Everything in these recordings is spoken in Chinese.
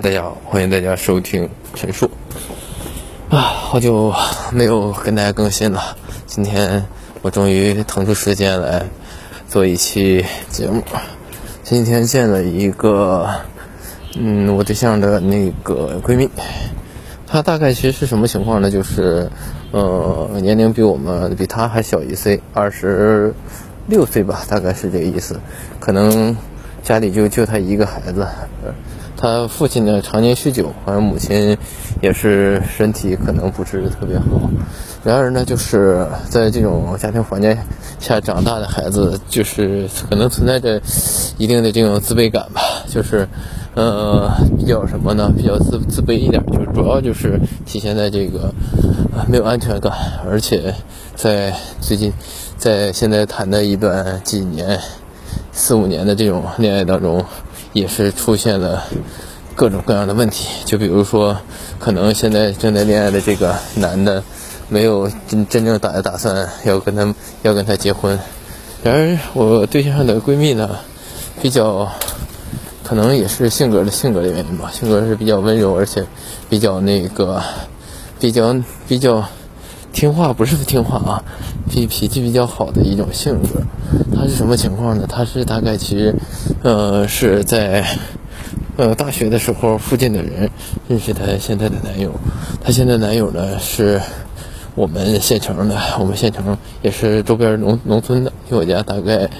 大家好，欢迎大家收听陈述。啊，好久没有跟大家更新了，今天我终于腾出时间来做一期节目。今天见了一个，嗯，我对象的那个闺蜜，她大概其实是什么情况呢？就是，呃，年龄比我们比她还小一岁，二十六岁吧，大概是这个意思。可能家里就就她一个孩子。他父亲呢常年酗酒，好像母亲也是身体可能不是特别好。然而呢，就是在这种家庭环境下长大的孩子，就是可能存在着一定的这种自卑感吧。就是，呃，比较什么呢？比较自自卑一点，就是主要就是体现在这个没有安全感，而且在最近在现在谈的一段几年、四五年的这种恋爱当中。也是出现了各种各样的问题，就比如说，可能现在正在恋爱的这个男的，没有真真正打的打算要跟他要跟他结婚。然而，我对象的闺蜜呢，比较可能也是性格的性格的原因吧，性格是比较温柔，而且比较那个比较比较听话，不是听话啊，脾脾气比较好的一种性格。她是什么情况呢？她是大概其实。呃，是在呃大学的时候，附近的人认识她现在的男友。她现在男友呢是我们县城的，我们县城也是周边农农村的，离我家大概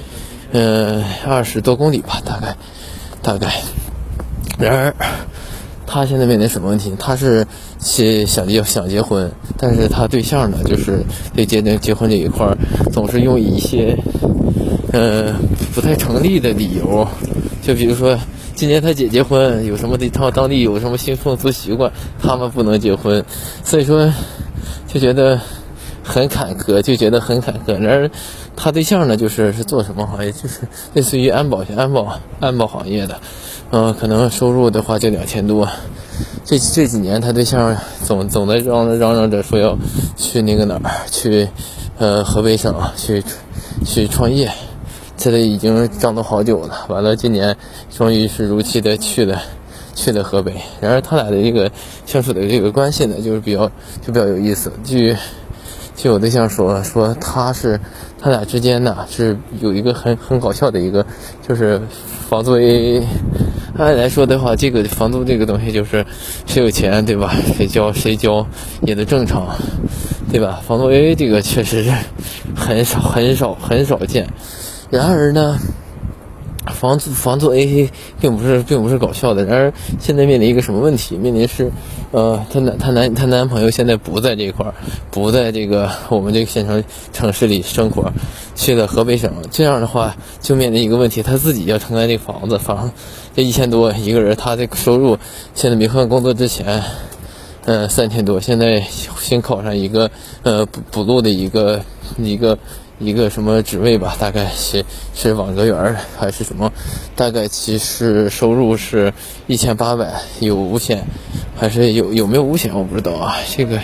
嗯二十多公里吧，大概大概。然而，他现在面临什么问题？他是想结想结婚，但是他对象呢，就是对结结婚这一块儿总是用一些。嗯，不太成立的理由，就比如说今年他姐结婚，有什么的他当地有什么新风俗习惯，他们不能结婚，所以说就觉得很坎坷，就觉得很坎坷。然而他对象呢，就是是做什么行业，就是类似于安保安保安保行业的，嗯，可能收入的话就两千多。这这几年他对象总总在嚷嚷嚷着说要去那个哪儿去，呃，河北省去去创业。现在已经涨到好久了，完了，今年终于是如期的去了，去了河北。然而他俩的这个相处的这个关系呢，就是比较就比较有意思。据据我对象说，说他是他俩之间呢是有一个很很搞笑的一个，就是房租 AA。按来说的话，这个房租这个东西就是谁有钱对吧？谁交谁交也都正常，对吧？房租 AA 这个确实是很少很少很少见。然而呢，房租房租 AA 并不是并不是搞笑的。然而现在面临一个什么问题？面临是，呃，她男她男她男朋友现在不在这一块儿，不在这个我们这个县城城市里生活，去了河北省。这样的话就面临一个问题，她自己要承担这个房子房，这一千多一个人，他的收入现在没换工作之前，嗯，三千多。现在新考上一个呃补补录的一个一个。一个什么职位吧，大概是是网格员还是什么？大概其实收入是一千八百，有五险，还是有有没有五险我不知道啊。这个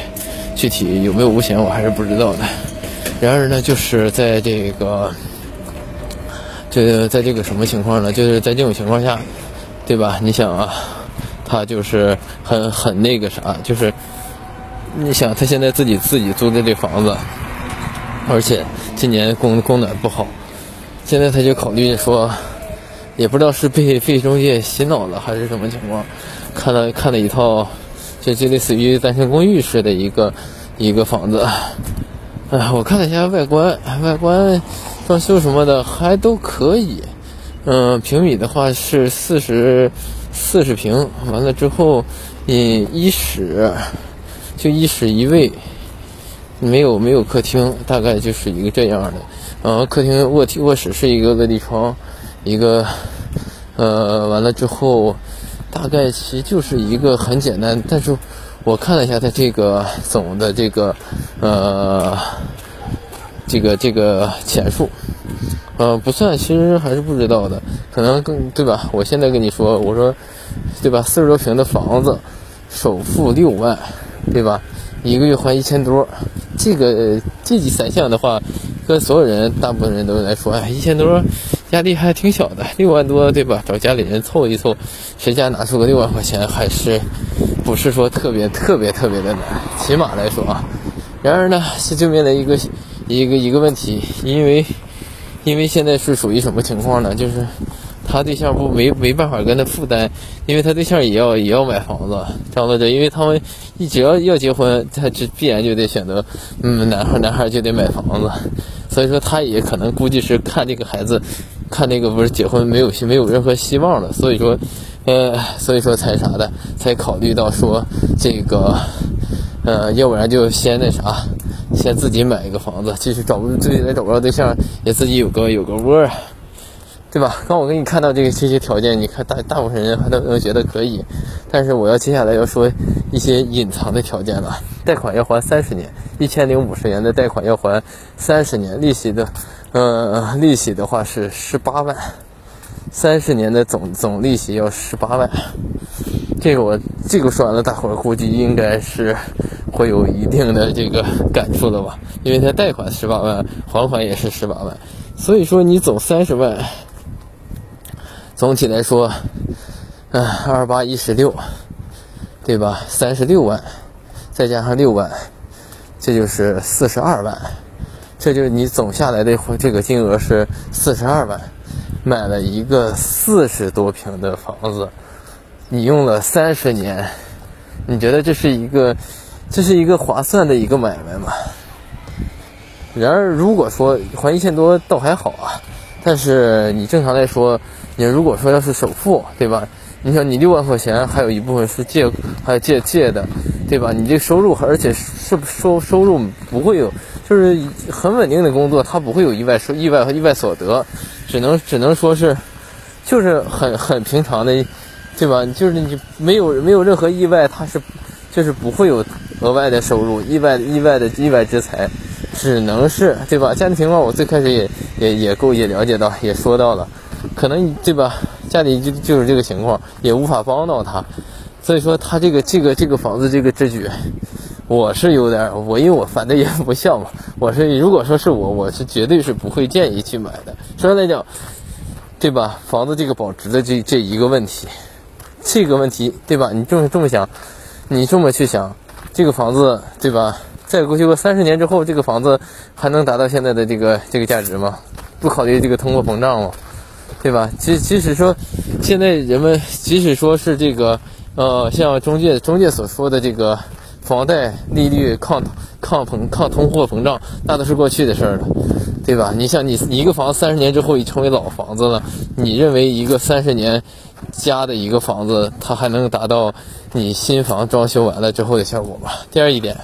具体有没有五险我还是不知道的。然而呢，就是在这个这个在这个什么情况呢？就是在这种情况下，对吧？你想啊，他就是很很那个啥，就是你想他现在自己自己租的这房子。而且今年供供暖不好，现在他就考虑说，也不知道是被被中介洗脑了还是什么情况，看了看了一套，就就类似于单身公寓似的一个一个房子，哎，我看了一下外观，外观装修什么的还都可以，嗯，平米的话是四十四十平，完了之后，嗯，一室就一室一卫。没有没有客厅，大概就是一个这样的。呃，客厅卧梯卧室是一个落地窗，一个呃，完了之后，大概其实就是一个很简单。但是我看了一下它这个总的这个呃这个这个钱数，呃，不算，其实还是不知道的。可能更对吧？我现在跟你说，我说对吧？四十多平的房子，首付六万，对吧？一个月还一千多，这个这几三项的话，跟所有人大部分人都来说，哎，一千多压力还挺小的，六万多，对吧？找家里人凑一凑，谁家拿出个六万块钱，还是不是说特别特别特别的难？起码来说啊。然而呢，是就面临一个一个一个问题，因为因为现在是属于什么情况呢？就是他对象不没没办法跟他负担，因为他对象也要也要买房子，知道这，因为他们一只要要结婚，他就必然就得选择，嗯，男孩男孩就得买房子，所以说他也可能估计是看这个孩子，看那个不是结婚没有没有任何希望了，所以说，呃，所以说才啥的，才考虑到说这个。呃，要不然就先那啥，先自己买一个房子，即使找不自己再找不着对象，也自己有个有个窝，对吧？刚我给你看到这个这些条件，你看大大部分人还都能觉得可以，但是我要接下来要说一些隐藏的条件了。贷款要还三十年，一千零五十元的贷款要还三十年，利息的，呃，利息的话是十八万，三十年的总总利息要十八万。这个我这个说完了，大伙儿估计应该是会有一定的这个感触了吧？因为他贷款十八万，还款也是十八万，所以说你总三十万，总体来说，嗯，二八一十六，对吧？三十六万，再加上六万，这就是四十二万，这就是你总下来的这个金额是四十二万，买了一个四十多平的房子。你用了三十年，你觉得这是一个，这是一个划算的一个买卖吗？然而，如果说还一千多倒还好啊，但是你正常来说，你如果说要是首付，对吧？你想你六万块钱，还有一部分是借，还有借借的，对吧？你这收入，而且是收收入不会有，就是很稳定的工作，它不会有意外收意外和意外所得，只能只能说是，就是很很平常的。对吧？就是你没有没有任何意外，他是就是不会有额外的收入，意外意外的意外之财，只能是对吧？家庭情况我最开始也也也够也了解到，也说到了，可能对吧？家里就就是这个情况，也无法帮到他，所以说他这个这个这个房子这个之举，我是有点我因为我反对也不像嘛，我是如果说是我，我是绝对是不会建议去买的。首先来讲，对吧？房子这个保值的这这一个问题。这个问题对吧？你这么这么想，你这么去想，这个房子对吧？再过去个三十年之后，这个房子还能达到现在的这个这个价值吗？不考虑这个通货膨胀吗？对吧？即即使说现在人们即使说是这个呃，像中介中介所说的这个房贷利率抗抗膨抗通货膨胀，那都是过去的事儿了，对吧？你像你你一个房子三十年之后已成为老房子了，你认为一个三十年？家的一个房子，它还能达到你新房装修完了之后的效果吗？第二一点，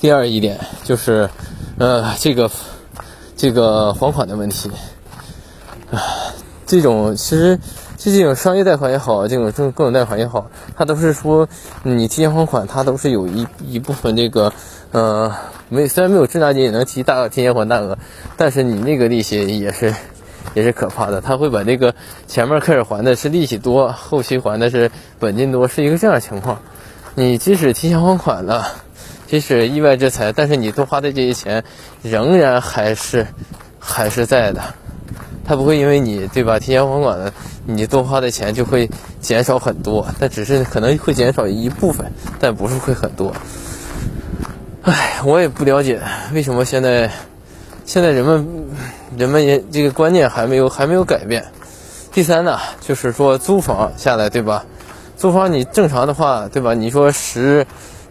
第二一点就是，呃，这个这个还款的问题，啊，这种其实这种商业贷款也好，这种这各种贷款也好，它都是说你提前还款，它都是有一一部分这个，呃，没虽然没有滞纳金也能提大额提前还大额，但是你那个利息也是。也是可怕的，他会把这个前面开始还的是利息多，后期还的是本金多，是一个这样的情况。你即使提前还款了，即使意外之财，但是你多花的这些钱仍然还是还是在的。他不会因为你对吧提前还款了，你多花的钱就会减少很多，但只是可能会减少一部分，但不是会很多。唉，我也不了解为什么现在。现在人们，人们也这个观念还没有还没有改变。第三呢，就是说租房下来，对吧？租房你正常的话，对吧？你说十，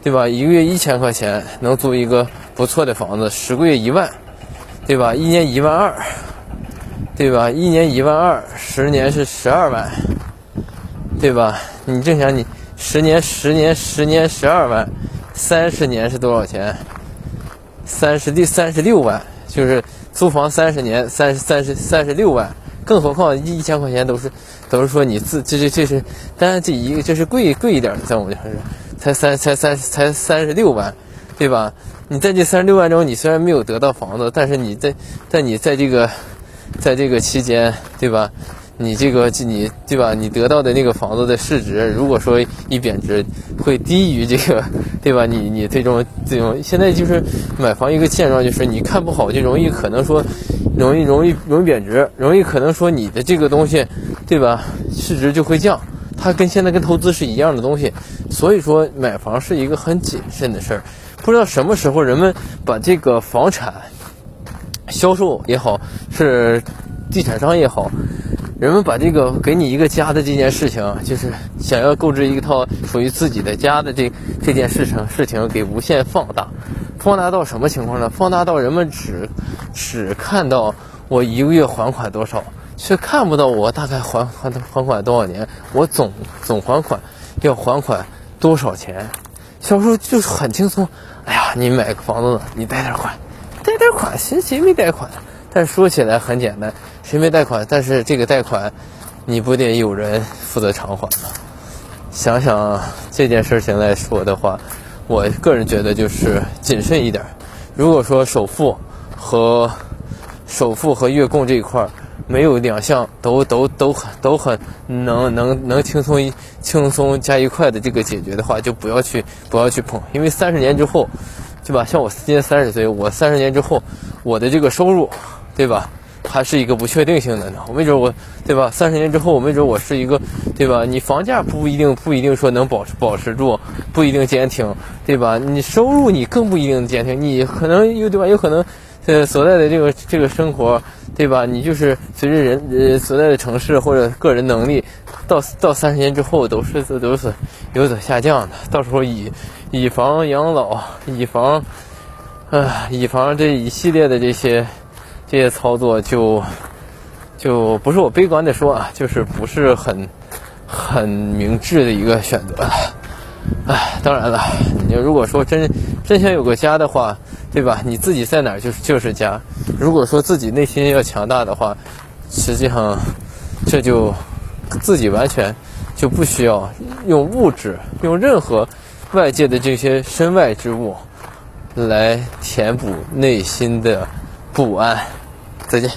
对吧？一个月一千块钱能租一个不错的房子，十个月一万，对吧？一年一万二，对吧？一年一万二，十年是十二万，对吧？你正想你十年十年十年十二万，三十年是多少钱？三十六三十六万。就是租房三十年，三十三十三十六万，更何况一千块钱都是都是说你自这这这是，当然这一个这是贵贵一点的，在我们这是才三才三才三十六万，对吧？你在这三十六万中，你虽然没有得到房子，但是你在在你在这个在这个期间，对吧？你这个你对吧？你得到的那个房子的市值，如果说一贬值，会低于这个，对吧？你你最终最终现在就是买房一个现状，就是你看不好就容易可能说，容易容易容易贬值，容易可能说你的这个东西，对吧？市值就会降。它跟现在跟投资是一样的东西，所以说买房是一个很谨慎的事儿。不知道什么时候人们把这个房产销售也好，是地产商也好。人们把这个给你一个家的这件事情，就是想要购置一套属于自己的家的这这件事情事情给无限放大，放大到什么情况呢？放大到人们只只看到我一个月还款多少，却看不到我大概还还还款多少年，我总总还款要还款多少钱。销售就是很轻松，哎呀，你买个房子，你贷点款，贷点款，谁谁没贷款？但说起来很简单，谁没贷款？但是这个贷款，你不得有人负责偿还吗？想想这件事情来说的话，我个人觉得就是谨慎一点。如果说首付和首付和月供这一块儿没有两项都都都很都很能能能轻松轻松加一块的这个解决的话，就不要去不要去碰，因为三十年之后，对吧？像我今年三十岁，我三十年之后，我的这个收入。对吧？还是一个不确定性的呢。我没准我，对吧？三十年之后，我没准我是一个，对吧？你房价不一定不一定说能保持保持住，不一定坚挺，对吧？你收入你更不一定坚挺，你可能有对吧？有可能，呃，所在的这个这个生活，对吧？你就是随着人呃所在的城市或者个人能力，到到三十年之后都是都是有所下降的。到时候以以房养老，以房，啊，以房这一系列的这些。这些操作就就不是我悲观的说啊，就是不是很很明智的一个选择了。哎，当然了，你如果说真真想有个家的话，对吧？你自己在哪儿就是就是家。如果说自己内心要强大的话，实际上这就自己完全就不需要用物质、用任何外界的这些身外之物来填补内心的不安。再见。